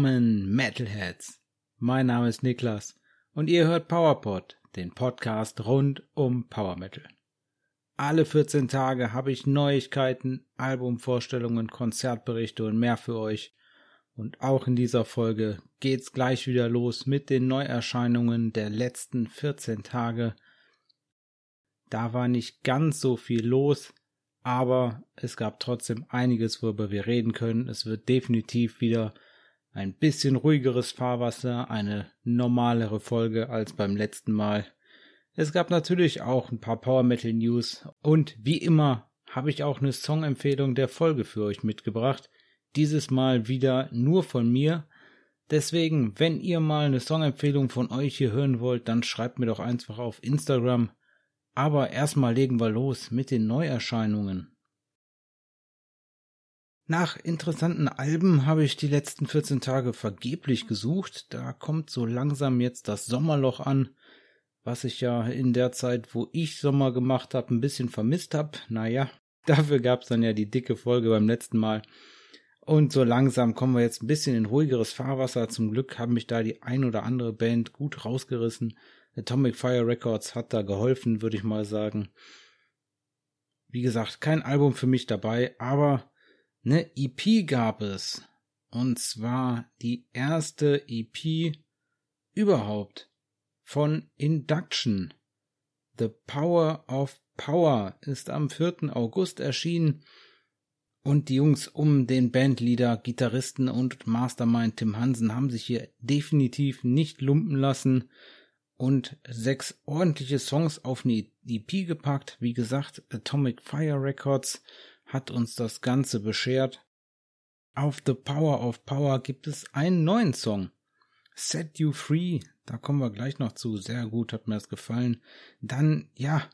Willkommen, Metalheads! Mein Name ist Niklas und ihr hört PowerPod, den Podcast rund um Power Metal. Alle 14 Tage habe ich Neuigkeiten, Albumvorstellungen, Konzertberichte und mehr für euch. Und auch in dieser Folge geht's gleich wieder los mit den Neuerscheinungen der letzten 14 Tage. Da war nicht ganz so viel los, aber es gab trotzdem einiges, worüber wir reden können. Es wird definitiv wieder ein bisschen ruhigeres Fahrwasser, eine normalere Folge als beim letzten Mal. Es gab natürlich auch ein paar Power Metal News und wie immer habe ich auch eine Songempfehlung der Folge für euch mitgebracht. Dieses Mal wieder nur von mir. Deswegen, wenn ihr mal eine Songempfehlung von euch hier hören wollt, dann schreibt mir doch einfach auf Instagram. Aber erstmal legen wir los mit den Neuerscheinungen. Nach interessanten Alben habe ich die letzten 14 Tage vergeblich gesucht. Da kommt so langsam jetzt das Sommerloch an, was ich ja in der Zeit, wo ich Sommer gemacht habe, ein bisschen vermisst habe. Naja, dafür gab es dann ja die dicke Folge beim letzten Mal. Und so langsam kommen wir jetzt ein bisschen in ruhigeres Fahrwasser. Zum Glück haben mich da die ein oder andere Band gut rausgerissen. Atomic Fire Records hat da geholfen, würde ich mal sagen. Wie gesagt, kein Album für mich dabei, aber eine EP gab es. Und zwar die erste EP überhaupt von Induction. The Power of Power ist am 4. August erschienen und die Jungs um den Bandleader, Gitarristen und Mastermind Tim Hansen haben sich hier definitiv nicht lumpen lassen und sechs ordentliche Songs auf eine EP gepackt. Wie gesagt, Atomic Fire Records hat uns das Ganze beschert. Auf The Power of Power gibt es einen neuen Song. Set You Free, da kommen wir gleich noch zu. Sehr gut, hat mir das gefallen. Dann, ja,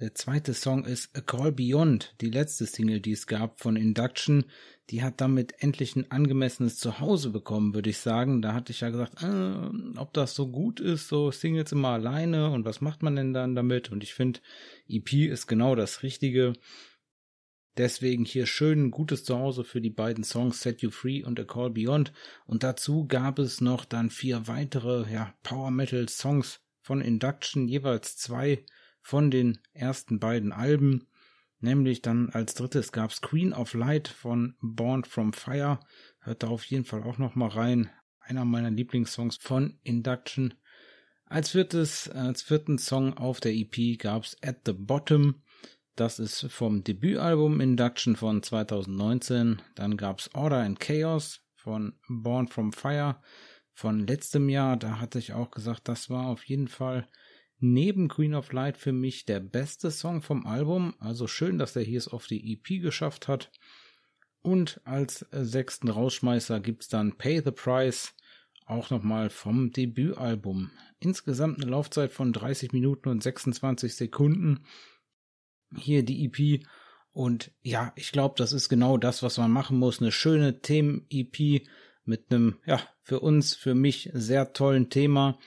der zweite Song ist A Call Beyond, die letzte Single, die es gab von Induction. Die hat damit endlich ein angemessenes Zuhause bekommen, würde ich sagen. Da hatte ich ja gesagt, äh, ob das so gut ist, so Singles immer alleine und was macht man denn dann damit? Und ich finde, EP ist genau das Richtige. Deswegen hier schön ein gutes Zuhause für die beiden Songs Set You Free und A Call Beyond. Und dazu gab es noch dann vier weitere ja, Power Metal Songs von Induction, jeweils zwei von den ersten beiden Alben. Nämlich dann als drittes gab's Queen of Light von Born from Fire. Hört da auf jeden Fall auch noch mal rein. Einer meiner Lieblingssongs von Induction. Als viertes, als vierten Song auf der EP gab's At the Bottom das ist vom Debütalbum Induction von 2019. Dann gab's Order and Chaos von Born from Fire von letztem Jahr. Da hatte ich auch gesagt, das war auf jeden Fall neben Queen of Light für mich der beste Song vom Album. Also schön, dass er hier es auf die EP geschafft hat. Und als sechsten Rausschmeißer gibt's dann Pay the Price, auch nochmal vom Debütalbum. Insgesamt eine Laufzeit von 30 Minuten und 26 Sekunden hier die EP. Und ja, ich glaube, das ist genau das, was man machen muss. Eine schöne Themen-EP mit einem, ja, für uns, für mich sehr tollen Thema.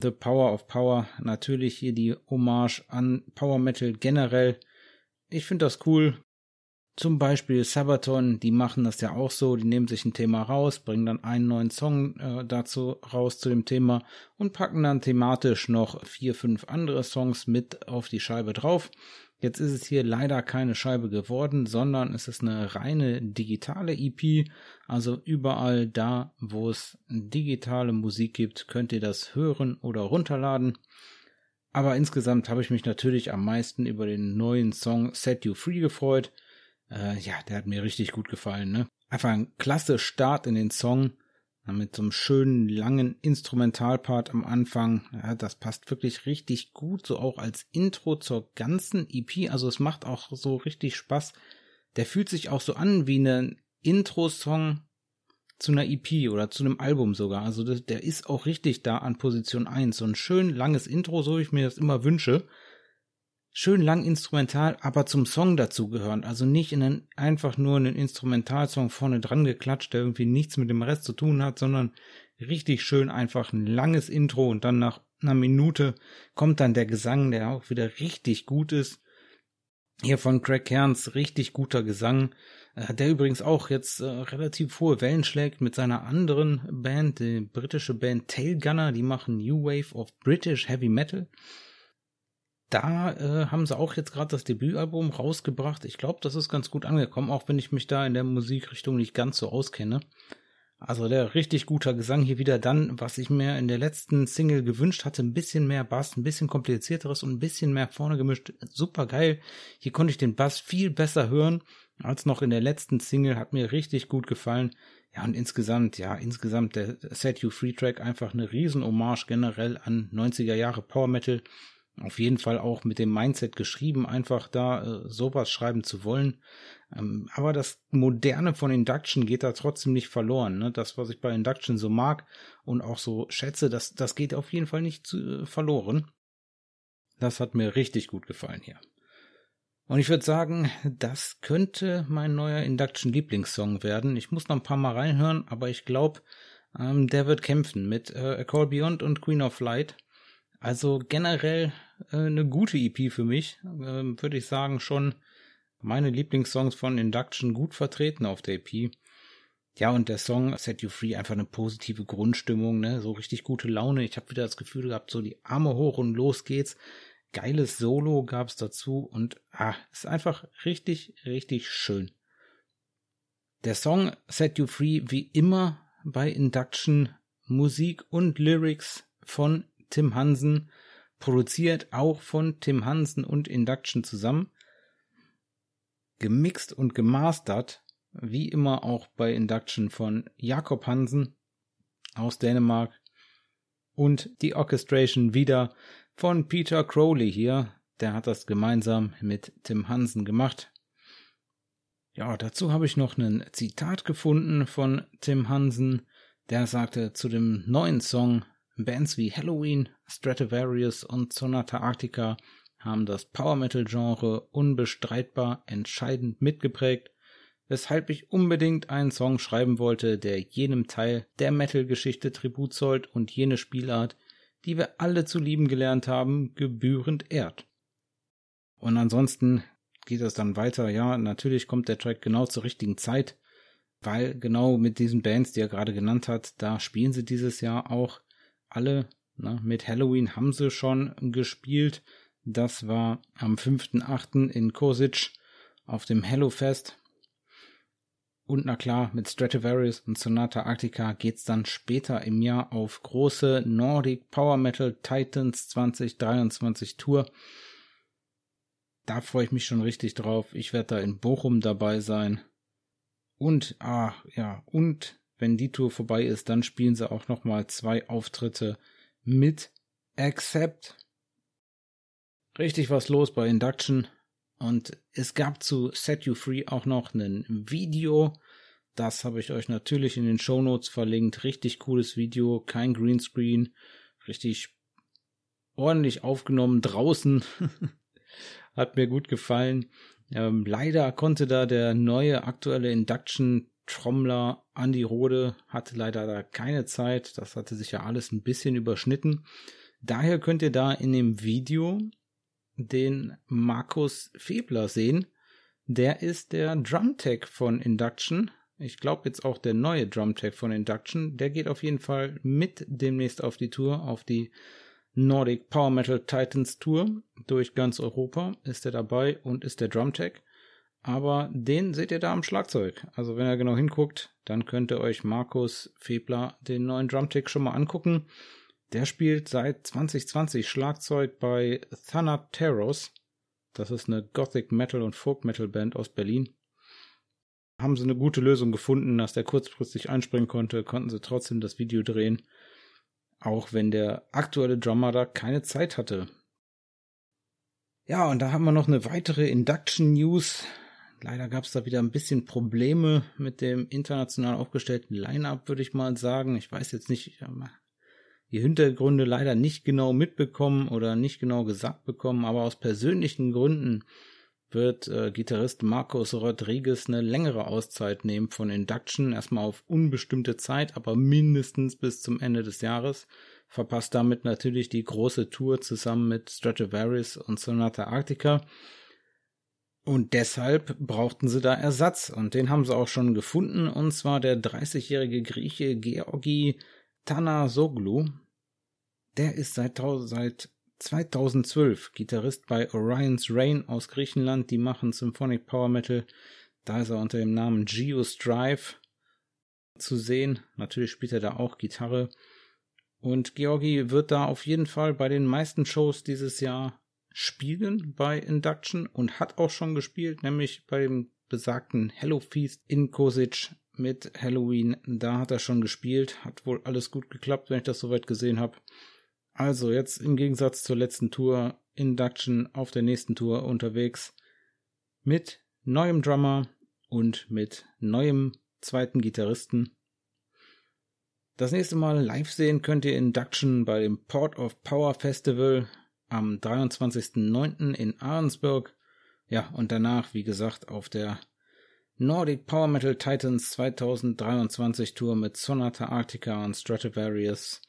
The Power of Power. Natürlich hier die Hommage an Power Metal generell. Ich finde das cool. Zum Beispiel Sabaton, die machen das ja auch so, die nehmen sich ein Thema raus, bringen dann einen neuen Song äh, dazu raus zu dem Thema und packen dann thematisch noch vier, fünf andere Songs mit auf die Scheibe drauf. Jetzt ist es hier leider keine Scheibe geworden, sondern es ist eine reine digitale EP. Also überall da, wo es digitale Musik gibt, könnt ihr das hören oder runterladen. Aber insgesamt habe ich mich natürlich am meisten über den neuen Song Set You Free gefreut. Äh, ja, der hat mir richtig gut gefallen. Ne? Einfach ein klasse Start in den Song mit so einem schönen langen Instrumentalpart am Anfang. Ja, das passt wirklich richtig gut, so auch als Intro zur ganzen EP. Also es macht auch so richtig Spaß. Der fühlt sich auch so an wie ein Intro-Song zu einer EP oder zu einem Album sogar. Also das, der ist auch richtig da an Position 1. So ein schön langes Intro, so wie ich mir das immer wünsche schön lang instrumental, aber zum Song dazugehören. Also nicht in einen, einfach nur einen Instrumentalsong vorne dran geklatscht, der irgendwie nichts mit dem Rest zu tun hat, sondern richtig schön einfach ein langes Intro und dann nach einer Minute kommt dann der Gesang, der auch wieder richtig gut ist. Hier von Craig Kerns richtig guter Gesang. äh, der übrigens auch jetzt äh, relativ hohe Wellen schlägt mit seiner anderen Band, die britische Band Tailgunner, die machen New Wave of British Heavy Metal. Da äh, haben sie auch jetzt gerade das Debütalbum rausgebracht. Ich glaube, das ist ganz gut angekommen, auch wenn ich mich da in der Musikrichtung nicht ganz so auskenne. Also der richtig guter Gesang hier wieder dann, was ich mir in der letzten Single gewünscht hatte, ein bisschen mehr Bass, ein bisschen komplizierteres und ein bisschen mehr vorne gemischt. Super geil. Hier konnte ich den Bass viel besser hören als noch in der letzten Single, hat mir richtig gut gefallen. Ja, und insgesamt, ja, insgesamt der Set You Free Track einfach eine riesen Hommage generell an 90er Jahre Power Metal. Auf jeden Fall auch mit dem Mindset geschrieben, einfach da äh, sowas schreiben zu wollen. Ähm, aber das Moderne von Induction geht da trotzdem nicht verloren. Ne? Das, was ich bei Induction so mag und auch so schätze, das, das geht auf jeden Fall nicht zu, äh, verloren. Das hat mir richtig gut gefallen hier. Und ich würde sagen, das könnte mein neuer Induction Lieblingssong werden. Ich muss noch ein paar Mal reinhören, aber ich glaube, ähm, der wird kämpfen mit äh, A Call Beyond und Queen of Light. Also generell äh, eine gute EP für mich, äh, würde ich sagen, schon meine Lieblingssongs von Induction gut vertreten auf der EP. Ja, und der Song Set You Free einfach eine positive Grundstimmung, ne, so richtig gute Laune. Ich habe wieder das Gefühl gehabt, so die Arme hoch und los geht's geiles Solo gab's dazu und ah, ist einfach richtig, richtig schön. Der Song Set You Free wie immer bei Induction Musik und Lyrics von Tim Hansen, produziert auch von Tim Hansen und Induction zusammen, gemixt und gemastert, wie immer auch bei Induction von Jakob Hansen aus Dänemark und die Orchestration wieder von Peter Crowley hier. Der hat das gemeinsam mit Tim Hansen gemacht. Ja, dazu habe ich noch ein Zitat gefunden von Tim Hansen. Der sagte zu dem neuen Song, Bands wie Halloween, Stratovarius und Sonata Arctica haben das Power Metal Genre unbestreitbar entscheidend mitgeprägt, weshalb ich unbedingt einen Song schreiben wollte, der jenem Teil der Metal Geschichte Tribut zollt und jene Spielart, die wir alle zu lieben gelernt haben, gebührend ehrt. Und ansonsten geht es dann weiter. Ja, natürlich kommt der Track genau zur richtigen Zeit, weil genau mit diesen Bands, die er gerade genannt hat, da spielen sie dieses Jahr auch alle. Ne? Mit Halloween haben sie schon gespielt. Das war am 5.8. in Kosic auf dem Hallowfest. Und na klar, mit Stratovarius und Sonata Arctica geht's dann später im Jahr auf große Nordic Power Metal Titans 2023 Tour. Da freue ich mich schon richtig drauf. Ich werde da in Bochum dabei sein. Und, ah, ja, und wenn die Tour vorbei ist, dann spielen sie auch nochmal zwei Auftritte mit Accept. Richtig was los bei Induction. Und es gab zu Set You Free auch noch ein Video. Das habe ich euch natürlich in den Show Notes verlinkt. Richtig cooles Video, kein Greenscreen, richtig ordentlich aufgenommen draußen. Hat mir gut gefallen. Ähm, leider konnte da der neue aktuelle Induction Trommler Andy Rode hatte leider da keine Zeit. Das hatte sich ja alles ein bisschen überschnitten. Daher könnt ihr da in dem Video den Markus Febler sehen. Der ist der Drumtech von Induction. Ich glaube jetzt auch der neue Drumtech von Induction. Der geht auf jeden Fall mit demnächst auf die Tour, auf die Nordic Power Metal Titans Tour durch ganz Europa ist er dabei und ist der Drumtech. Aber den seht ihr da am Schlagzeug. Also wenn ihr genau hinguckt, dann könnt ihr euch Markus Febler den neuen Drumtech schon mal angucken. Der spielt seit 2020 Schlagzeug bei Thanateros. Das ist eine Gothic Metal und Folk Metal Band aus Berlin. Haben sie eine gute Lösung gefunden, dass der kurzfristig einspringen konnte, konnten sie trotzdem das Video drehen. Auch wenn der aktuelle Drummer da keine Zeit hatte. Ja, und da haben wir noch eine weitere Induction News. Leider gab es da wieder ein bisschen Probleme mit dem international aufgestellten Line-up, würde ich mal sagen. Ich weiß jetzt nicht, die Hintergründe leider nicht genau mitbekommen oder nicht genau gesagt bekommen, aber aus persönlichen Gründen wird äh, Gitarrist Marcos Rodriguez eine längere Auszeit nehmen von Induction, erstmal auf unbestimmte Zeit, aber mindestens bis zum Ende des Jahres, verpasst damit natürlich die große Tour zusammen mit Stratovarius und Sonata Arctica. Und deshalb brauchten sie da Ersatz und den haben sie auch schon gefunden und zwar der 30-jährige Grieche Georgi Tanasoglu. Der ist seit, seit 2012 Gitarrist bei Orion's Rain aus Griechenland. Die machen Symphonic Power Metal. Da ist er unter dem Namen Geostrive zu sehen. Natürlich spielt er da auch Gitarre. Und Georgi wird da auf jeden Fall bei den meisten Shows dieses Jahr spielen bei Induction und hat auch schon gespielt, nämlich bei dem besagten Hello Feast in Kosic mit Halloween. Da hat er schon gespielt, hat wohl alles gut geklappt, wenn ich das soweit gesehen habe. Also jetzt im Gegensatz zur letzten Tour Induction auf der nächsten Tour unterwegs mit neuem Drummer und mit neuem zweiten Gitarristen. Das nächste Mal live sehen könnt ihr Induction bei dem Port of Power Festival am 23.09. in Ahrensburg. Ja, und danach, wie gesagt, auf der Nordic Power Metal Titans 2023 Tour mit Sonata Arctica und Stratovarius.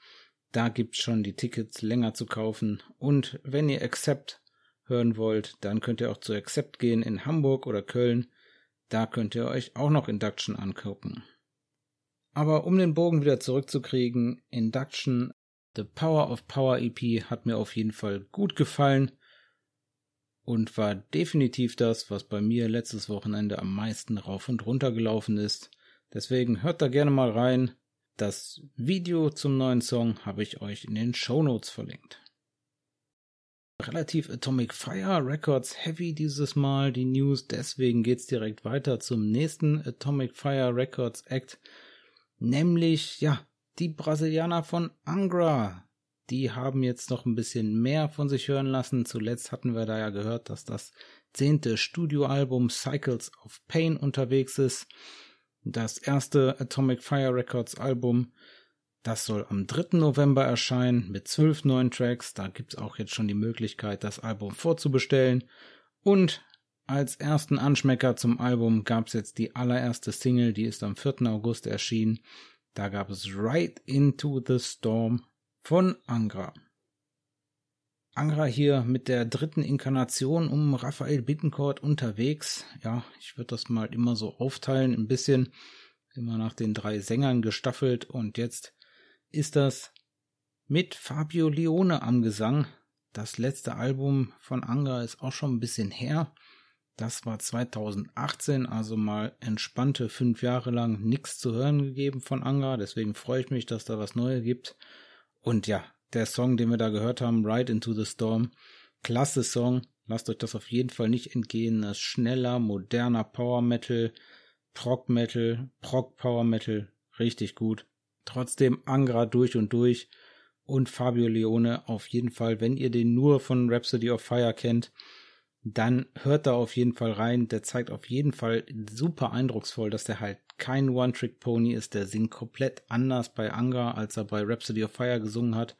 Da gibt's schon die Tickets länger zu kaufen. Und wenn ihr Accept hören wollt, dann könnt ihr auch zu Accept gehen in Hamburg oder Köln. Da könnt ihr euch auch noch Induction angucken. Aber um den Bogen wieder zurückzukriegen, Induction The Power of Power EP hat mir auf jeden Fall gut gefallen und war definitiv das, was bei mir letztes Wochenende am meisten rauf und runter gelaufen ist. Deswegen hört da gerne mal rein. Das Video zum neuen Song habe ich euch in den Show Notes verlinkt. Relativ Atomic Fire Records Heavy dieses Mal die News, deswegen geht's direkt weiter zum nächsten Atomic Fire Records Act, nämlich ja die Brasilianer von Angra. Die haben jetzt noch ein bisschen mehr von sich hören lassen. Zuletzt hatten wir da ja gehört, dass das zehnte Studioalbum Cycles of Pain unterwegs ist. Das erste Atomic Fire Records Album, das soll am 3. November erscheinen mit zwölf neuen Tracks. Da gibt's auch jetzt schon die Möglichkeit, das Album vorzubestellen. Und als ersten Anschmecker zum Album gab's jetzt die allererste Single, die ist am 4. August erschienen. Da gab es Right Into the Storm von Angra. Angra hier mit der dritten Inkarnation um Raphael Bittencourt unterwegs. Ja, ich würde das mal immer so aufteilen, ein bisschen immer nach den drei Sängern gestaffelt und jetzt ist das mit Fabio Leone am Gesang. Das letzte Album von Angra ist auch schon ein bisschen her. Das war 2018, also mal entspannte fünf Jahre lang nichts zu hören gegeben von Anga. Deswegen freue ich mich, dass da was Neues gibt. Und ja, der Song, den wir da gehört haben, Ride into the Storm, klasse Song. Lasst euch das auf jeden Fall nicht entgehen. Das ist schneller, moderner Power Metal, Prog Metal, Prog Power Metal, richtig gut. Trotzdem Angra durch und durch und Fabio Leone auf jeden Fall, wenn ihr den nur von Rhapsody of Fire kennt, dann hört da auf jeden Fall rein. Der zeigt auf jeden Fall super eindrucksvoll, dass der halt kein One-Trick-Pony ist. Der singt komplett anders bei Anga, als er bei Rhapsody of Fire gesungen hat.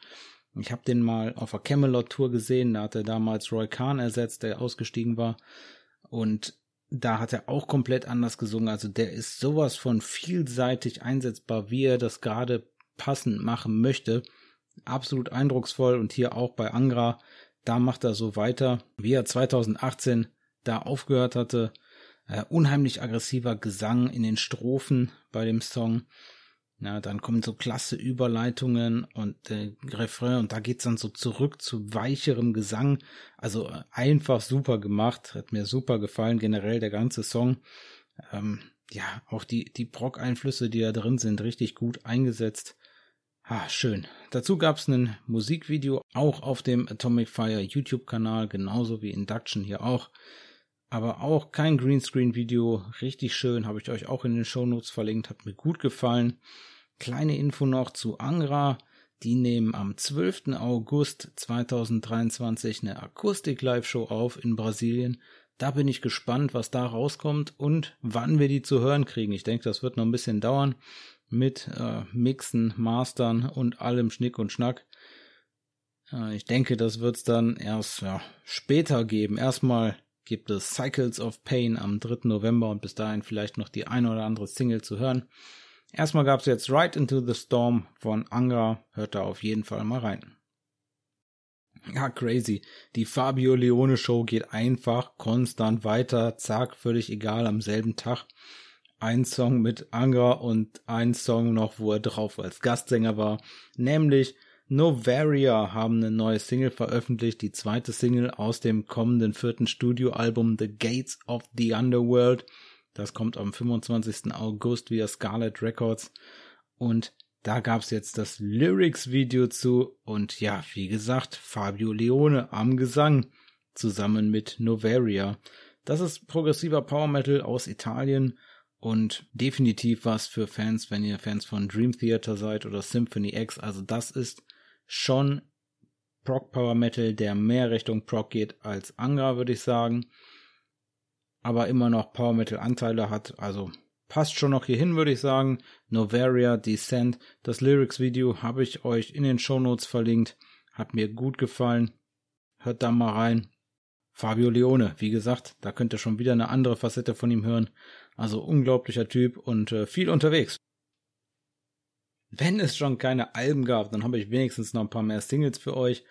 Ich habe den mal auf der Camelot-Tour gesehen. Da hat er damals Roy Khan ersetzt, der ausgestiegen war. Und da hat er auch komplett anders gesungen. Also der ist sowas von vielseitig einsetzbar, wie er das gerade passend machen möchte. Absolut eindrucksvoll und hier auch bei Angra da macht er so weiter, wie er 2018 da aufgehört hatte. Äh, unheimlich aggressiver Gesang in den Strophen bei dem Song. Ja, dann kommen so klasse Überleitungen und äh, Refrain und da geht's dann so zurück zu weicherem Gesang. Also äh, einfach super gemacht, hat mir super gefallen, generell der ganze Song. Ähm, ja, auch die, die Brock-Einflüsse, die da drin sind, richtig gut eingesetzt. Ah, schön. Dazu gab es ein Musikvideo auch auf dem Atomic Fire YouTube-Kanal, genauso wie Induction hier auch. Aber auch kein Greenscreen-Video, richtig schön, habe ich euch auch in den Shownotes verlinkt, hat mir gut gefallen. Kleine Info noch zu Angra. Die nehmen am 12. August 2023 eine Akustik-Live-Show auf in Brasilien. Da bin ich gespannt, was da rauskommt und wann wir die zu hören kriegen. Ich denke, das wird noch ein bisschen dauern mit äh, Mixen, Mastern und allem Schnick und Schnack. Äh, ich denke, das wird's dann erst ja, später geben. Erstmal gibt es Cycles of Pain am 3. November und bis dahin vielleicht noch die ein oder andere Single zu hören. Erstmal gab's jetzt Right Into the Storm von Angra. Hört da auf jeden Fall mal rein. Ja, crazy. Die Fabio Leone Show geht einfach konstant weiter, zack, völlig egal, am selben Tag. Ein Song mit Anga und ein Song noch, wo er drauf als Gastsänger war, nämlich Novaria haben eine neue Single veröffentlicht, die zweite Single aus dem kommenden vierten Studioalbum The Gates of the Underworld. Das kommt am 25. August via Scarlet Records und da gab's jetzt das Lyrics-Video zu und ja, wie gesagt, Fabio Leone am Gesang zusammen mit Novaria. Das ist progressiver Power Metal aus Italien und definitiv was für Fans, wenn ihr Fans von Dream Theater seid oder Symphony X. Also das ist schon Prog Power Metal, der mehr Richtung Prog geht als Angra, würde ich sagen. Aber immer noch Power Metal Anteile hat, also passt schon noch hierhin, würde ich sagen. Novaria Descent. Das Lyrics-Video habe ich euch in den Shownotes verlinkt. Hat mir gut gefallen. Hört da mal rein. Fabio Leone, wie gesagt, da könnt ihr schon wieder eine andere Facette von ihm hören. Also unglaublicher Typ und äh, viel unterwegs. Wenn es schon keine Alben gab, dann habe ich wenigstens noch ein paar mehr Singles für euch.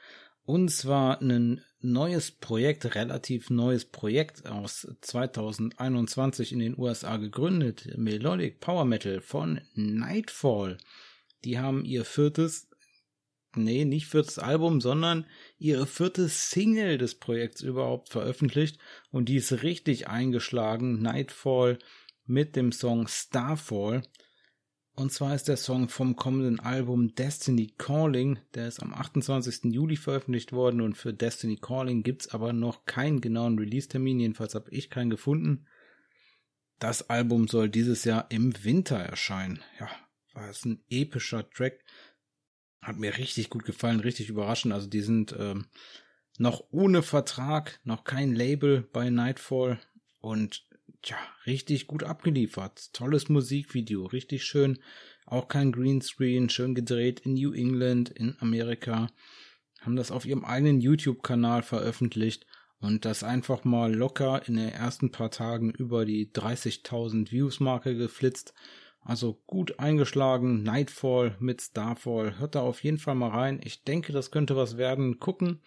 Und zwar ein neues Projekt, relativ neues Projekt aus 2021 in den USA gegründet, Melodic Power Metal von Nightfall. Die haben ihr viertes, nee, nicht viertes Album, sondern ihre vierte Single des Projekts überhaupt veröffentlicht und die ist richtig eingeschlagen. Nightfall mit dem Song Starfall. Und zwar ist der Song vom kommenden Album Destiny Calling. Der ist am 28. Juli veröffentlicht worden und für Destiny Calling gibt's aber noch keinen genauen Release-Termin. Jedenfalls habe ich keinen gefunden. Das Album soll dieses Jahr im Winter erscheinen. Ja, war es ein epischer Track. Hat mir richtig gut gefallen, richtig überraschend. Also die sind ähm, noch ohne Vertrag, noch kein Label bei Nightfall und tja, richtig gut abgeliefert. Tolles Musikvideo, richtig schön. Auch kein Greenscreen, schön gedreht in New England, in Amerika. Haben das auf ihrem eigenen YouTube-Kanal veröffentlicht und das einfach mal locker in den ersten paar Tagen über die 30.000 Views-Marke geflitzt. Also gut eingeschlagen, Nightfall mit Starfall. Hört da auf jeden Fall mal rein. Ich denke, das könnte was werden. Gucken,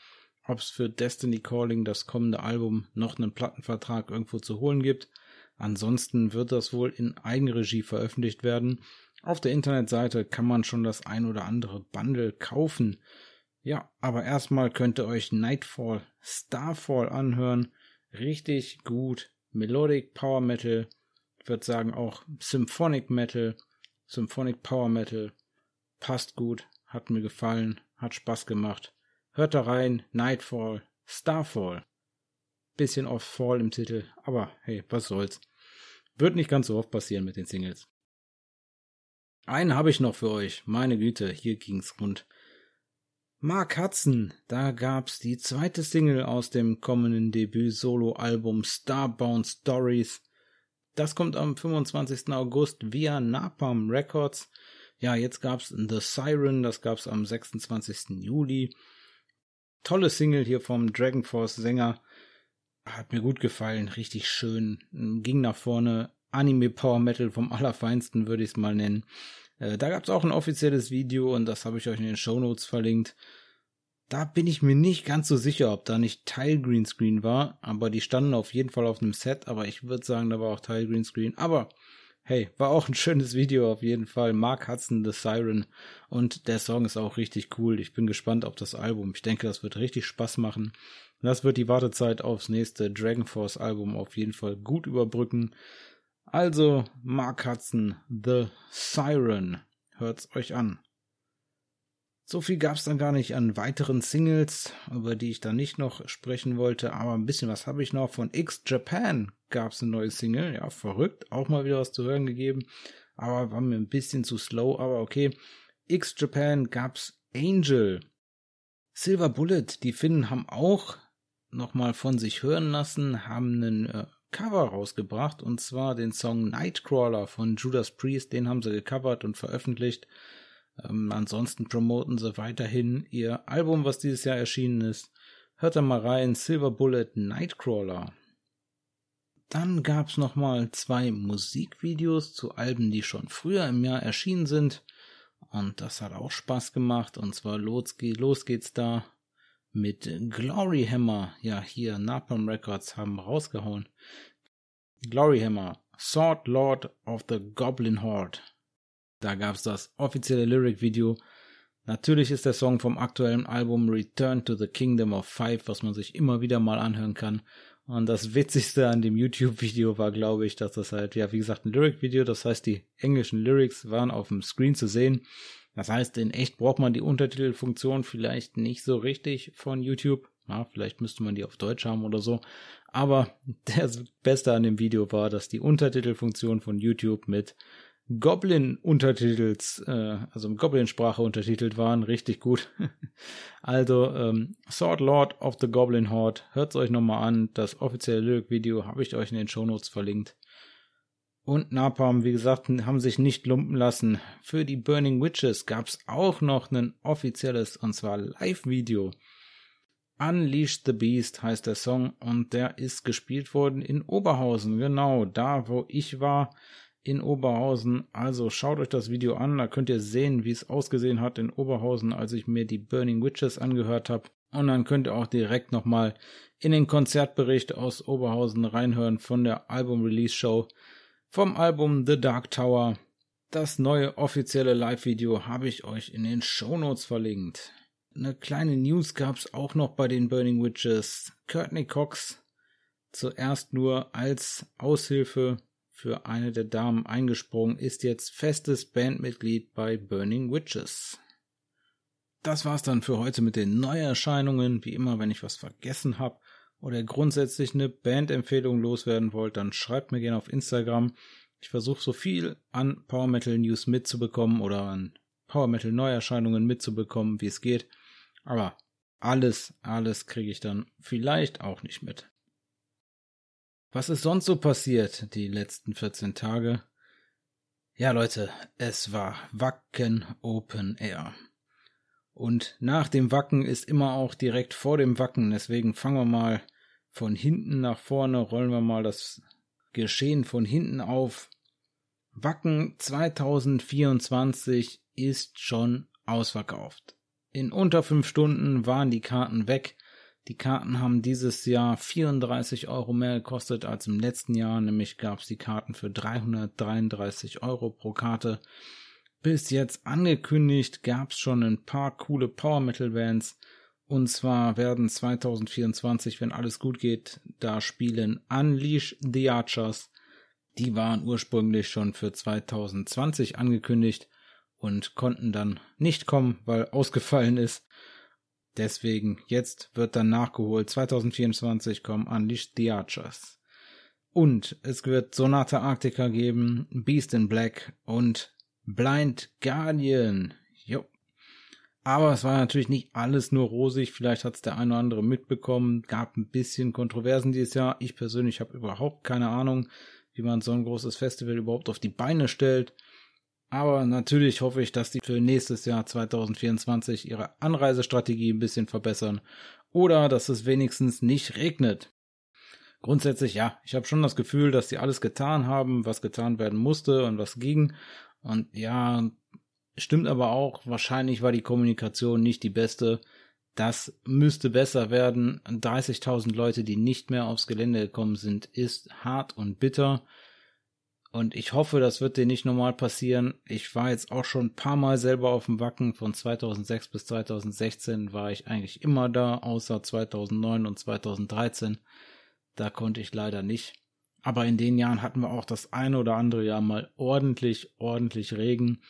ob es für Destiny Calling, das kommende Album, noch einen Plattenvertrag irgendwo zu holen gibt. Ansonsten wird das wohl in Eigenregie veröffentlicht werden. Auf der Internetseite kann man schon das ein oder andere Bundle kaufen. Ja, aber erstmal könnt ihr euch Nightfall, Starfall anhören. Richtig gut. Melodic Power Metal. Würde sagen auch Symphonic Metal, Symphonic Power Metal. Passt gut. Hat mir gefallen. Hat Spaß gemacht. Hört da rein. Nightfall, Starfall. Bisschen off Fall im Titel, aber hey, was soll's. Wird nicht ganz so oft passieren mit den Singles. Einen habe ich noch für euch. Meine Güte, hier ging's rund. Mark Hudson, da gab's die zweite Single aus dem kommenden Debüt-Solo-Album Starbound Stories. Das kommt am 25. August via Napalm Records. Ja, jetzt gab's The Siren, das gab's am 26. Juli. Tolle Single hier vom Dragon Force Sänger. Hat mir gut gefallen, richtig schön. Ging nach vorne. Anime Power Metal vom Allerfeinsten, würde ich es mal nennen. Äh, da gab es auch ein offizielles Video und das habe ich euch in den Show Notes verlinkt. Da bin ich mir nicht ganz so sicher, ob da nicht Teil Greenscreen war, aber die standen auf jeden Fall auf einem Set, aber ich würde sagen, da war auch Teil Greenscreen. Aber hey, war auch ein schönes Video auf jeden Fall. Mark Hudson, The Siren. Und der Song ist auch richtig cool. Ich bin gespannt auf das Album. Ich denke, das wird richtig Spaß machen. Das wird die Wartezeit aufs nächste Dragon Force Album auf jeden Fall gut überbrücken. Also, Mark Hudson, The Siren. Hört's euch an. So viel gab's dann gar nicht an weiteren Singles, über die ich da nicht noch sprechen wollte, aber ein bisschen was habe ich noch. Von X Japan gab's eine neue Single, ja, verrückt, auch mal wieder was zu hören gegeben, aber war mir ein bisschen zu slow, aber okay. X Japan gab's Angel. Silver Bullet, die Finnen haben auch nochmal von sich hören lassen, haben einen äh, Cover rausgebracht und zwar den Song Nightcrawler von Judas Priest, den haben sie gecovert und veröffentlicht. Ähm, ansonsten promoten sie weiterhin ihr Album, was dieses Jahr erschienen ist. Hört da mal rein, Silver Bullet Nightcrawler. Dann gab's nochmal zwei Musikvideos zu Alben, die schon früher im Jahr erschienen sind. Und das hat auch Spaß gemacht. Und zwar los, los geht's da mit Glory Hammer. Ja, hier Napalm Records haben rausgehauen. Glory Hammer, Sword Lord of the Goblin Horde. Da gab's das offizielle Lyric-Video. Natürlich ist der Song vom aktuellen Album Return to the Kingdom of Five, was man sich immer wieder mal anhören kann. Und das Witzigste an dem YouTube-Video war, glaube ich, dass das halt, ja, wie gesagt, ein Lyric-Video, das heißt, die englischen Lyrics waren auf dem Screen zu sehen. Das heißt, in echt braucht man die Untertitelfunktion vielleicht nicht so richtig von YouTube. Ja, vielleicht müsste man die auf Deutsch haben oder so. Aber das Beste an dem Video war, dass die Untertitelfunktion von YouTube mit Goblin-Untertitels, äh, also Goblin-Sprache untertitelt waren, richtig gut. also, ähm, Sword Lord of the Goblin Horde, hört's euch nochmal an. Das offizielle Lyric-Video habe ich euch in den Shownotes verlinkt. Und Napalm, wie gesagt, haben sich nicht lumpen lassen. Für die Burning Witches gab's auch noch ein offizielles, und zwar Live-Video. Unleash the Beast heißt der Song und der ist gespielt worden in Oberhausen, genau da, wo ich war in Oberhausen. Also schaut euch das Video an, da könnt ihr sehen, wie es ausgesehen hat in Oberhausen, als ich mir die Burning Witches angehört habe. Und dann könnt ihr auch direkt nochmal in den Konzertbericht aus Oberhausen reinhören von der Album-Release-Show vom Album The Dark Tower. Das neue offizielle Live-Video habe ich euch in den Shownotes verlinkt. Eine kleine News gab's auch noch bei den Burning Witches. Courtney Cox zuerst nur als Aushilfe für eine der Damen eingesprungen, ist jetzt festes Bandmitglied bei Burning Witches. Das war's dann für heute mit den Neuerscheinungen. Wie immer, wenn ich was vergessen habe oder grundsätzlich eine Bandempfehlung loswerden wollt, dann schreibt mir gerne auf Instagram. Ich versuche so viel an Power Metal News mitzubekommen oder an Power Metal Neuerscheinungen mitzubekommen, wie es geht. Aber alles, alles kriege ich dann vielleicht auch nicht mit. Was ist sonst so passiert die letzten 14 Tage? Ja, Leute, es war Wacken Open Air. Und nach dem Wacken ist immer auch direkt vor dem Wacken. Deswegen fangen wir mal von hinten nach vorne, rollen wir mal das Geschehen von hinten auf. Wacken 2024 ist schon ausverkauft. In unter fünf Stunden waren die Karten weg. Die Karten haben dieses Jahr 34 Euro mehr gekostet als im letzten Jahr, nämlich gab es die Karten für 333 Euro pro Karte. Bis jetzt angekündigt gab es schon ein paar coole Power Metal Bands. Und zwar werden 2024, wenn alles gut geht, da spielen Unleash the Archers. Die waren ursprünglich schon für 2020 angekündigt und konnten dann nicht kommen, weil ausgefallen ist. Deswegen, jetzt wird dann nachgeholt. 2024 kommen Unleashed the Archers. Und es wird Sonata Arctica geben, Beast in Black und Blind Guardian. Jo. Aber es war natürlich nicht alles nur rosig. Vielleicht hat es der eine oder andere mitbekommen. Gab ein bisschen Kontroversen dieses Jahr. Ich persönlich habe überhaupt keine Ahnung, wie man so ein großes Festival überhaupt auf die Beine stellt. Aber natürlich hoffe ich, dass die für nächstes Jahr 2024 ihre Anreisestrategie ein bisschen verbessern oder dass es wenigstens nicht regnet. Grundsätzlich ja, ich habe schon das Gefühl, dass sie alles getan haben, was getan werden musste und was ging. Und ja, stimmt aber auch, wahrscheinlich war die Kommunikation nicht die beste. Das müsste besser werden. 30.000 Leute, die nicht mehr aufs Gelände gekommen sind, ist hart und bitter. Und ich hoffe, das wird dir nicht normal passieren. Ich war jetzt auch schon ein paar Mal selber auf dem Wacken. Von 2006 bis 2016 war ich eigentlich immer da, außer 2009 und 2013. Da konnte ich leider nicht. Aber in den Jahren hatten wir auch das eine oder andere Jahr mal ordentlich, ordentlich Regen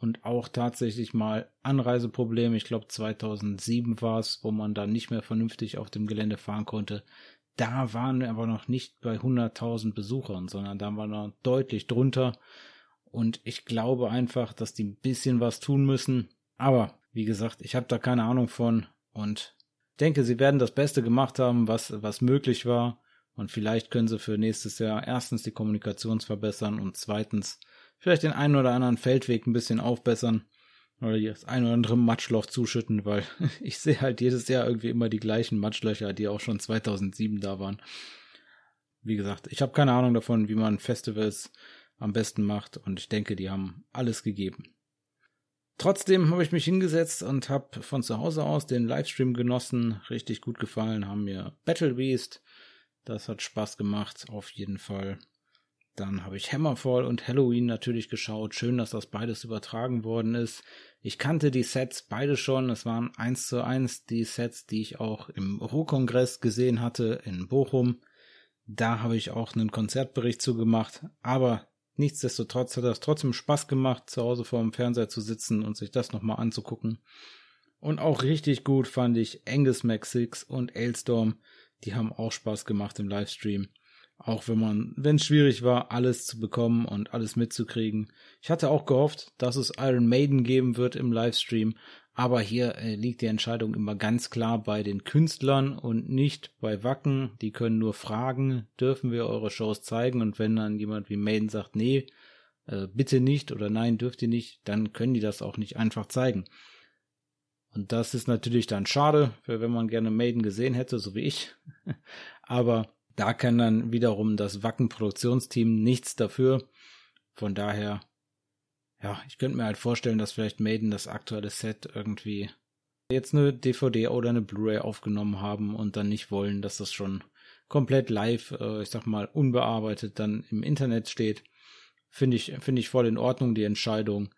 und auch tatsächlich mal Anreiseprobleme. Ich glaube 2007 war es, wo man da nicht mehr vernünftig auf dem Gelände fahren konnte. Da waren wir aber noch nicht bei 100.000 Besuchern, sondern da waren wir noch deutlich drunter. Und ich glaube einfach, dass die ein bisschen was tun müssen. Aber wie gesagt, ich habe da keine Ahnung von und denke, sie werden das Beste gemacht haben, was, was möglich war. Und vielleicht können sie für nächstes Jahr erstens die Kommunikation verbessern und zweitens vielleicht den einen oder anderen Feldweg ein bisschen aufbessern oder das ein oder andere Matschloch zuschütten, weil ich sehe halt jedes Jahr irgendwie immer die gleichen Matschlöcher, die auch schon 2007 da waren. Wie gesagt, ich habe keine Ahnung davon, wie man Festivals am besten macht und ich denke, die haben alles gegeben. Trotzdem habe ich mich hingesetzt und habe von zu Hause aus den Livestream genossen. Richtig gut gefallen, haben mir Battle Beast. Das hat Spaß gemacht, auf jeden Fall. Dann habe ich Hammerfall und Halloween natürlich geschaut. Schön, dass das beides übertragen worden ist. Ich kannte die Sets beide schon. Es waren eins zu eins die Sets, die ich auch im Ruhrkongress gesehen hatte in Bochum. Da habe ich auch einen Konzertbericht zu gemacht. Aber nichtsdestotrotz hat das trotzdem Spaß gemacht, zu Hause vor dem Fernseher zu sitzen und sich das nochmal anzugucken. Und auch richtig gut fand ich Angus Mac 6 und Ailstorm. Die haben auch Spaß gemacht im Livestream. Auch wenn man, wenn es schwierig war, alles zu bekommen und alles mitzukriegen. Ich hatte auch gehofft, dass es Iron Maiden geben wird im Livestream, aber hier äh, liegt die Entscheidung immer ganz klar bei den Künstlern und nicht bei Wacken. Die können nur fragen, dürfen wir eure Shows zeigen? Und wenn dann jemand wie Maiden sagt, nee, äh, bitte nicht oder nein, dürft ihr nicht, dann können die das auch nicht einfach zeigen. Und das ist natürlich dann schade, wenn man gerne Maiden gesehen hätte, so wie ich. aber da kann dann wiederum das Wacken-Produktionsteam nichts dafür. Von daher, ja, ich könnte mir halt vorstellen, dass vielleicht Maiden das aktuelle Set irgendwie jetzt eine DVD oder eine Blu-ray aufgenommen haben und dann nicht wollen, dass das schon komplett live, äh, ich sag mal, unbearbeitet dann im Internet steht. Finde ich, finde ich voll in Ordnung, die Entscheidung.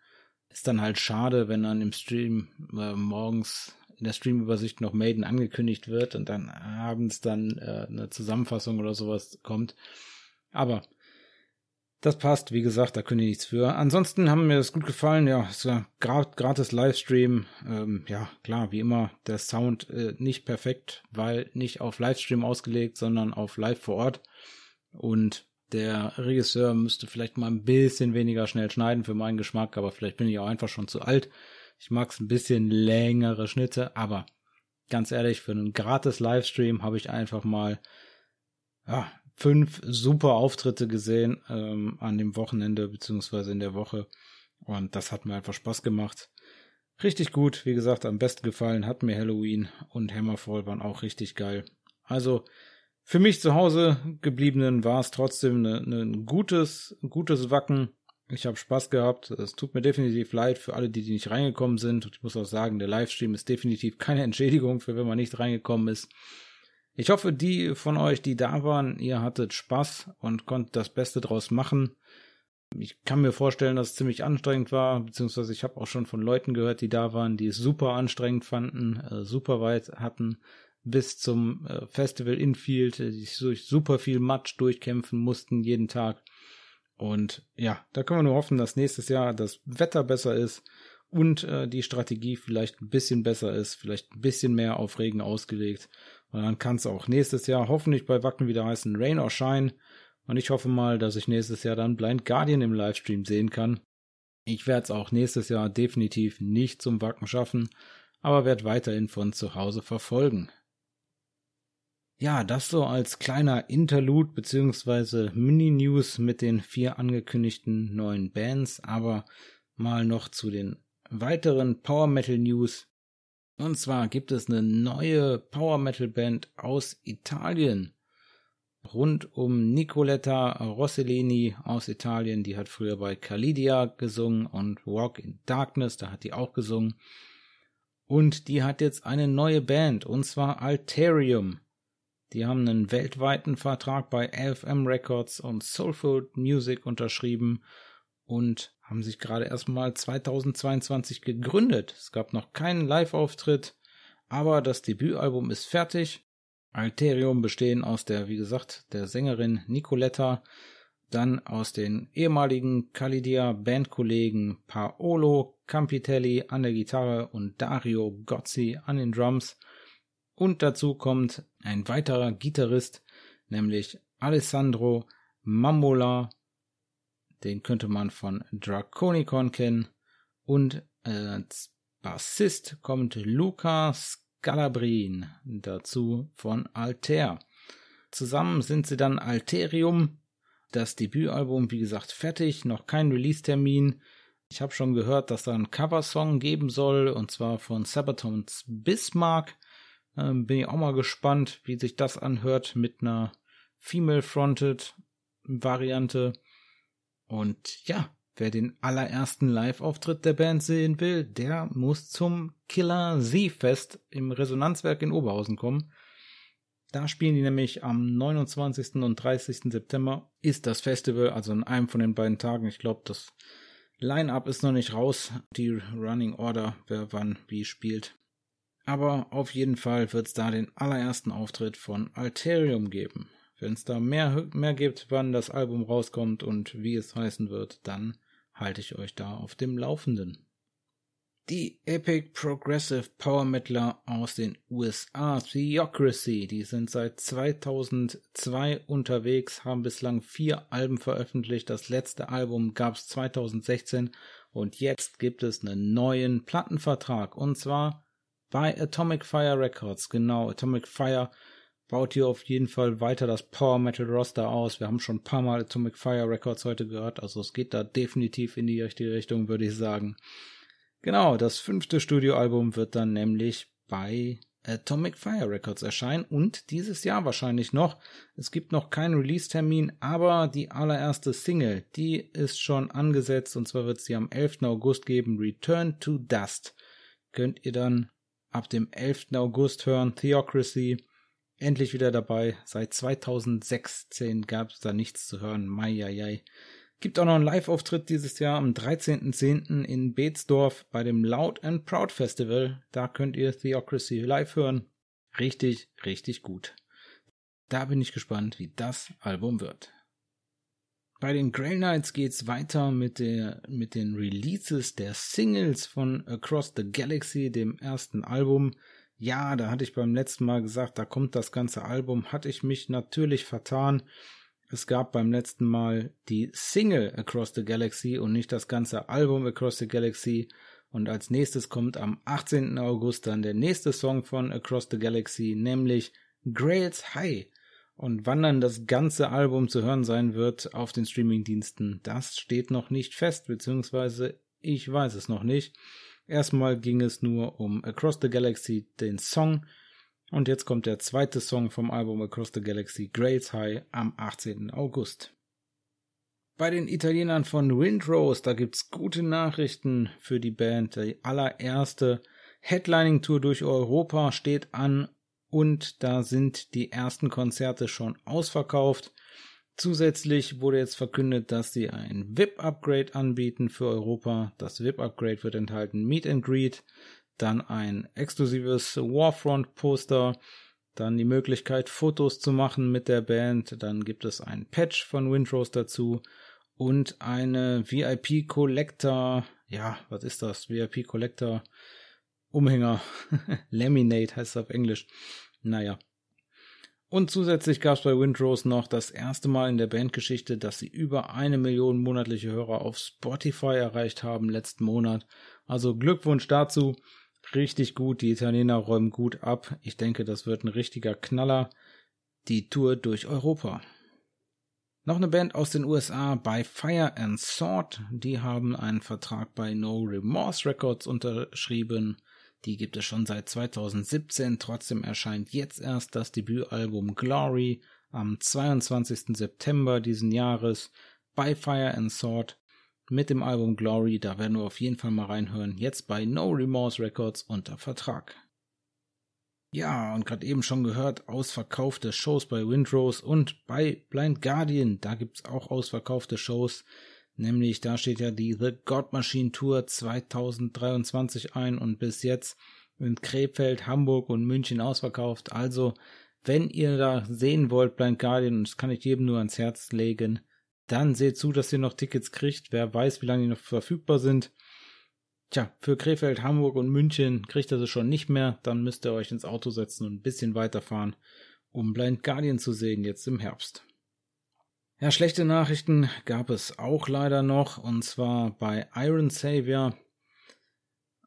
Ist dann halt schade, wenn dann im Stream äh, morgens in der Streamübersicht noch Maiden angekündigt wird und dann abends dann äh, eine Zusammenfassung oder sowas kommt. Aber das passt, wie gesagt, da können die nichts für. Ansonsten haben mir das gut gefallen, ja, es war gratis Livestream, ähm, ja, klar, wie immer, der Sound äh, nicht perfekt, weil nicht auf Livestream ausgelegt, sondern auf Live vor Ort. Und der Regisseur müsste vielleicht mal ein bisschen weniger schnell schneiden für meinen Geschmack, aber vielleicht bin ich auch einfach schon zu alt. Ich mag es ein bisschen längere Schnitte, aber ganz ehrlich, für einen gratis Livestream habe ich einfach mal ja, fünf super Auftritte gesehen ähm, an dem Wochenende beziehungsweise in der Woche. Und das hat mir einfach Spaß gemacht. Richtig gut, wie gesagt, am besten gefallen hat mir Halloween und Hammerfall waren auch richtig geil. Also für mich zu Hause gebliebenen war es trotzdem ein ne, ne gutes, gutes Wacken. Ich habe Spaß gehabt. Es tut mir definitiv leid für alle, die, die nicht reingekommen sind. Und ich muss auch sagen, der Livestream ist definitiv keine Entschädigung für, wenn man nicht reingekommen ist. Ich hoffe, die von euch, die da waren, ihr hattet Spaß und konntet das Beste draus machen. Ich kann mir vorstellen, dass es ziemlich anstrengend war, beziehungsweise ich habe auch schon von Leuten gehört, die da waren, die es super anstrengend fanden, äh, super weit hatten, bis zum äh, Festival Infield, die sich durch super viel Matsch durchkämpfen mussten jeden Tag. Und ja, da können wir nur hoffen, dass nächstes Jahr das Wetter besser ist und äh, die Strategie vielleicht ein bisschen besser ist, vielleicht ein bisschen mehr auf Regen ausgelegt. Und dann kann es auch nächstes Jahr hoffentlich bei Wacken wieder heißen Rain or Shine. Und ich hoffe mal, dass ich nächstes Jahr dann Blind Guardian im Livestream sehen kann. Ich werde es auch nächstes Jahr definitiv nicht zum Wacken schaffen, aber werde weiterhin von zu Hause verfolgen. Ja, das so als kleiner Interlude beziehungsweise Mini-News mit den vier angekündigten neuen Bands, aber mal noch zu den weiteren Power Metal News. Und zwar gibt es eine neue Power Metal Band aus Italien. Rund um Nicoletta Rossellini aus Italien, die hat früher bei Calidia gesungen und Walk in Darkness, da hat die auch gesungen. Und die hat jetzt eine neue Band, und zwar Alterium. Die haben einen weltweiten Vertrag bei AFM Records und Soulful Music unterschrieben und haben sich gerade erstmal 2022 gegründet. Es gab noch keinen Live-Auftritt, aber das Debütalbum ist fertig. Alterium bestehen aus der, wie gesagt, der Sängerin Nicoletta, dann aus den ehemaligen Calidia Bandkollegen Paolo Campitelli an der Gitarre und Dario Gozzi an den Drums und dazu kommt ein weiterer Gitarrist, nämlich Alessandro Mammola. Den könnte man von Draconicon kennen. Und als Bassist kommt Luca Scalabrin dazu von Alter. Zusammen sind sie dann Alterium. Das Debütalbum, wie gesagt, fertig, noch kein Release-Termin. Ich habe schon gehört, dass da ein Coversong geben soll, und zwar von Sabatons Bismarck. Ähm, bin ich auch mal gespannt, wie sich das anhört mit einer Female-Fronted Variante. Und ja, Wer den allerersten Live-Auftritt der Band sehen will, der muss zum Killer Z-Fest im Resonanzwerk in Oberhausen kommen. Da spielen die nämlich am 29. und 30. September ist das Festival, also in einem von den beiden Tagen. Ich glaube, das Line-up ist noch nicht raus, die Running Order, wer wann wie spielt. Aber auf jeden Fall wird es da den allerersten Auftritt von Alterium geben. Wenn es da mehr, mehr gibt, wann das Album rauskommt und wie es heißen wird, dann halte ich euch da auf dem Laufenden. Die Epic Progressive Power Metaler aus den USA, Theocracy, die sind seit 2002 unterwegs, haben bislang vier Alben veröffentlicht. Das letzte Album gab es 2016 und jetzt gibt es einen neuen Plattenvertrag und zwar bei Atomic Fire Records. Genau, Atomic Fire baut hier auf jeden Fall weiter das Power Metal Roster aus. Wir haben schon ein paar Mal Atomic Fire Records heute gehört, also es geht da definitiv in die richtige Richtung, würde ich sagen. Genau, das fünfte Studioalbum wird dann nämlich bei Atomic Fire Records erscheinen und dieses Jahr wahrscheinlich noch. Es gibt noch keinen Release-Termin, aber die allererste Single, die ist schon angesetzt und zwar wird sie am 11. August geben, Return to Dust. Könnt ihr dann ab dem 11. August hören. Theocracy endlich wieder dabei. Seit 2016 gab es da nichts zu hören. Meieiei. Gibt auch noch einen Live-Auftritt dieses Jahr am 13.10. in Beetsdorf bei dem Loud and Proud Festival. Da könnt ihr Theocracy live hören. Richtig, richtig gut. Da bin ich gespannt, wie das Album wird. Bei den Grey Knights geht's weiter mit, der, mit den Releases der Singles von Across the Galaxy, dem ersten Album. Ja, da hatte ich beim letzten Mal gesagt, da kommt das ganze Album, hatte ich mich natürlich vertan. Es gab beim letzten Mal die Single Across the Galaxy und nicht das ganze Album Across the Galaxy. Und als nächstes kommt am 18. August dann der nächste Song von Across the Galaxy, nämlich Grails High. Und wann dann das ganze Album zu hören sein wird auf den Streamingdiensten, das steht noch nicht fest, beziehungsweise ich weiß es noch nicht. Erstmal ging es nur um Across the Galaxy, den Song. Und jetzt kommt der zweite Song vom Album Across the Galaxy, Grails High, am 18. August. Bei den Italienern von Windrose, da gibt's gute Nachrichten für die Band. Die allererste Headlining-Tour durch Europa steht an und da sind die ersten Konzerte schon ausverkauft. Zusätzlich wurde jetzt verkündet, dass sie ein VIP-Upgrade anbieten für Europa. Das VIP-Upgrade wird enthalten Meet and Greet, dann ein exklusives Warfront-Poster, dann die Möglichkeit, Fotos zu machen mit der Band, dann gibt es ein Patch von Windrose dazu und eine VIP Collector, ja, was ist das? VIP Collector Umhänger. Laminate heißt es auf Englisch. Naja. Und zusätzlich gab es bei Windrose noch das erste Mal in der Bandgeschichte, dass sie über eine Million monatliche Hörer auf Spotify erreicht haben letzten Monat. Also Glückwunsch dazu. Richtig gut. Die Italiener räumen gut ab. Ich denke, das wird ein richtiger Knaller. Die Tour durch Europa. Noch eine Band aus den USA bei Fire and Sword. Die haben einen Vertrag bei No Remorse Records unterschrieben. Die gibt es schon seit 2017, trotzdem erscheint jetzt erst das Debütalbum Glory am 22. September diesen Jahres bei Fire and Sword mit dem Album Glory, da werden wir auf jeden Fall mal reinhören, jetzt bei No Remorse Records unter Vertrag. Ja, und gerade eben schon gehört, ausverkaufte Shows bei Windrose und bei Blind Guardian, da gibt's auch ausverkaufte Shows. Nämlich da steht ja die The God Machine Tour 2023 ein und bis jetzt in Krefeld, Hamburg und München ausverkauft. Also, wenn ihr da sehen wollt, Blind Guardian, und das kann ich jedem nur ans Herz legen, dann seht zu, dass ihr noch Tickets kriegt. Wer weiß, wie lange die noch verfügbar sind. Tja, für Krefeld, Hamburg und München kriegt ihr sie schon nicht mehr. Dann müsst ihr euch ins Auto setzen und ein bisschen weiterfahren, um Blind Guardian zu sehen, jetzt im Herbst. Ja, schlechte Nachrichten gab es auch leider noch, und zwar bei Iron Savior.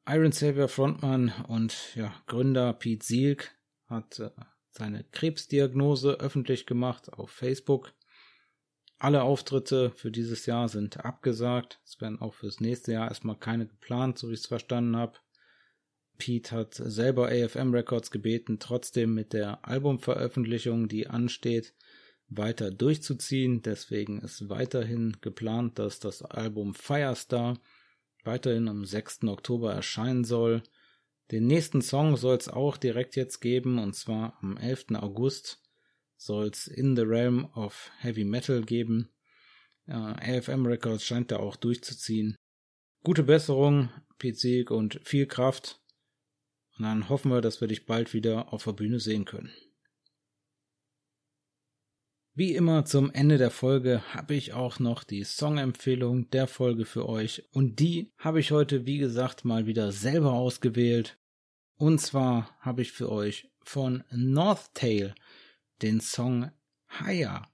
Iron Savior Frontmann und ja, Gründer Pete Sielk hat äh, seine Krebsdiagnose öffentlich gemacht auf Facebook. Alle Auftritte für dieses Jahr sind abgesagt. Es werden auch fürs nächste Jahr erstmal keine geplant, so wie ich es verstanden habe. Pete hat selber AFM Records gebeten, trotzdem mit der Albumveröffentlichung, die ansteht, weiter durchzuziehen. Deswegen ist weiterhin geplant, dass das Album Firestar weiterhin am 6. Oktober erscheinen soll. Den nächsten Song soll es auch direkt jetzt geben, und zwar am 11. August soll es In the Realm of Heavy Metal geben. Äh, AFM Records scheint da auch durchzuziehen. Gute Besserung, Pete und viel Kraft. Und dann hoffen wir, dass wir dich bald wieder auf der Bühne sehen können. Wie immer zum Ende der Folge habe ich auch noch die Songempfehlung der Folge für euch und die habe ich heute wie gesagt mal wieder selber ausgewählt. Und zwar habe ich für euch von North Tail den Song Higher.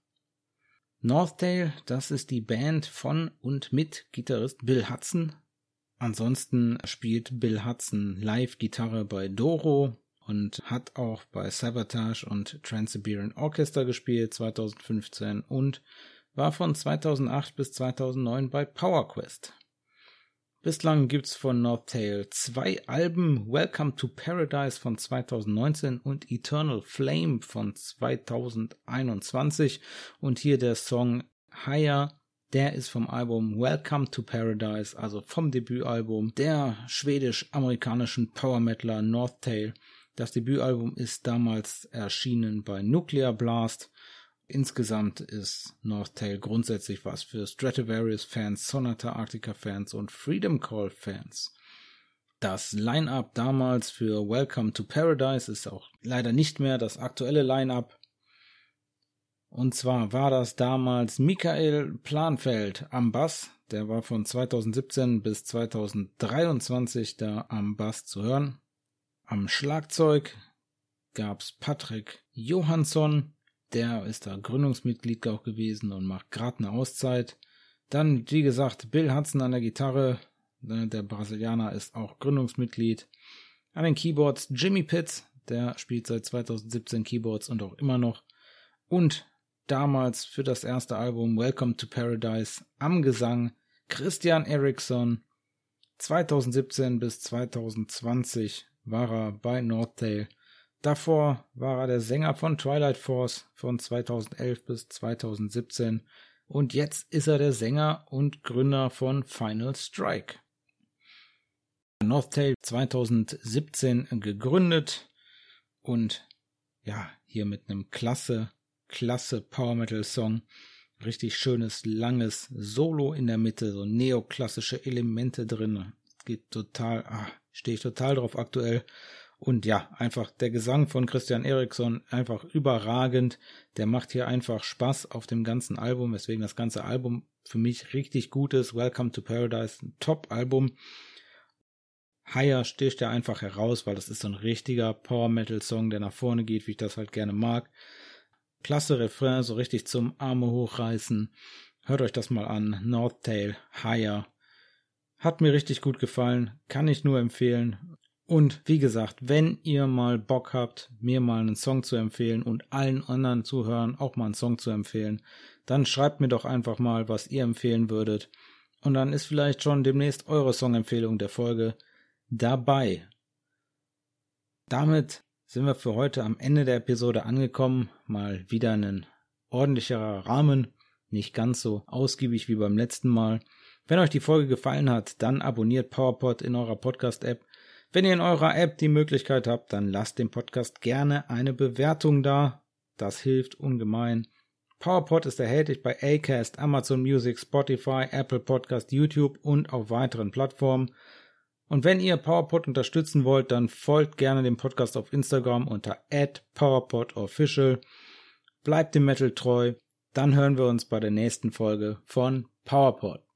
North Tail, das ist die Band von und mit Gitarrist Bill Hudson. Ansonsten spielt Bill Hudson live Gitarre bei Doro, und hat auch bei Sabotage und Trans-Siberian Orchestra gespielt 2015 und war von 2008 bis 2009 bei Power Quest. Bislang gibt's von North Tail zwei Alben, Welcome to Paradise von 2019 und Eternal Flame von 2021 und hier der Song Higher, der ist vom Album Welcome to Paradise, also vom Debütalbum der schwedisch-amerikanischen Power Metaler North Tail das Debütalbum ist damals erschienen bei Nuclear Blast. Insgesamt ist North Tail grundsätzlich was für Stratovarius-Fans, Sonata Arctica-Fans und Freedom Call-Fans. Das Line-Up damals für Welcome to Paradise ist auch leider nicht mehr das aktuelle Line-Up. Und zwar war das damals Michael Planfeld am Bass, der war von 2017 bis 2023 da am Bass zu hören. Am Schlagzeug gab's Patrick Johansson, der ist da Gründungsmitglied auch gewesen und macht gerade eine Auszeit. Dann, wie gesagt, Bill Hudson an der Gitarre, ne, der Brasilianer ist auch Gründungsmitglied. An den Keyboards Jimmy Pitts, der spielt seit 2017 Keyboards und auch immer noch. Und damals für das erste Album Welcome to Paradise am Gesang Christian Eriksson. 2017 bis 2020 war er bei Northtail. Davor war er der Sänger von Twilight Force von 2011 bis 2017 und jetzt ist er der Sänger und Gründer von Final Strike. Northtail 2017 gegründet und ja, hier mit einem klasse, klasse Power Metal Song. Richtig schönes, langes Solo in der Mitte, so neoklassische Elemente drin. Geht total, ah, Stehe ich total drauf aktuell. Und ja, einfach der Gesang von Christian Eriksson einfach überragend. Der macht hier einfach Spaß auf dem ganzen Album, weswegen das ganze Album für mich richtig gut ist. Welcome to Paradise, ein Top-Album. Higher sticht er einfach heraus, weil das ist so ein richtiger Power Metal Song, der nach vorne geht, wie ich das halt gerne mag. Klasse Refrain, so richtig zum Arme hochreißen. Hört euch das mal an. North Tail, Higher. Hat mir richtig gut gefallen, kann ich nur empfehlen. Und wie gesagt, wenn ihr mal Bock habt, mir mal einen Song zu empfehlen und allen anderen Zuhörern auch mal einen Song zu empfehlen, dann schreibt mir doch einfach mal, was ihr empfehlen würdet. Und dann ist vielleicht schon demnächst eure Songempfehlung der Folge dabei. Damit sind wir für heute am Ende der Episode angekommen. Mal wieder ein ordentlicherer Rahmen, nicht ganz so ausgiebig wie beim letzten Mal. Wenn euch die Folge gefallen hat, dann abonniert PowerPod in eurer Podcast-App. Wenn ihr in eurer App die Möglichkeit habt, dann lasst dem Podcast gerne eine Bewertung da. Das hilft ungemein. PowerPod ist erhältlich bei Acast, Amazon Music, Spotify, Apple Podcast, YouTube und auf weiteren Plattformen. Und wenn ihr PowerPod unterstützen wollt, dann folgt gerne dem Podcast auf Instagram unter @powerpodofficial. Bleibt dem Metal treu. Dann hören wir uns bei der nächsten Folge von PowerPod.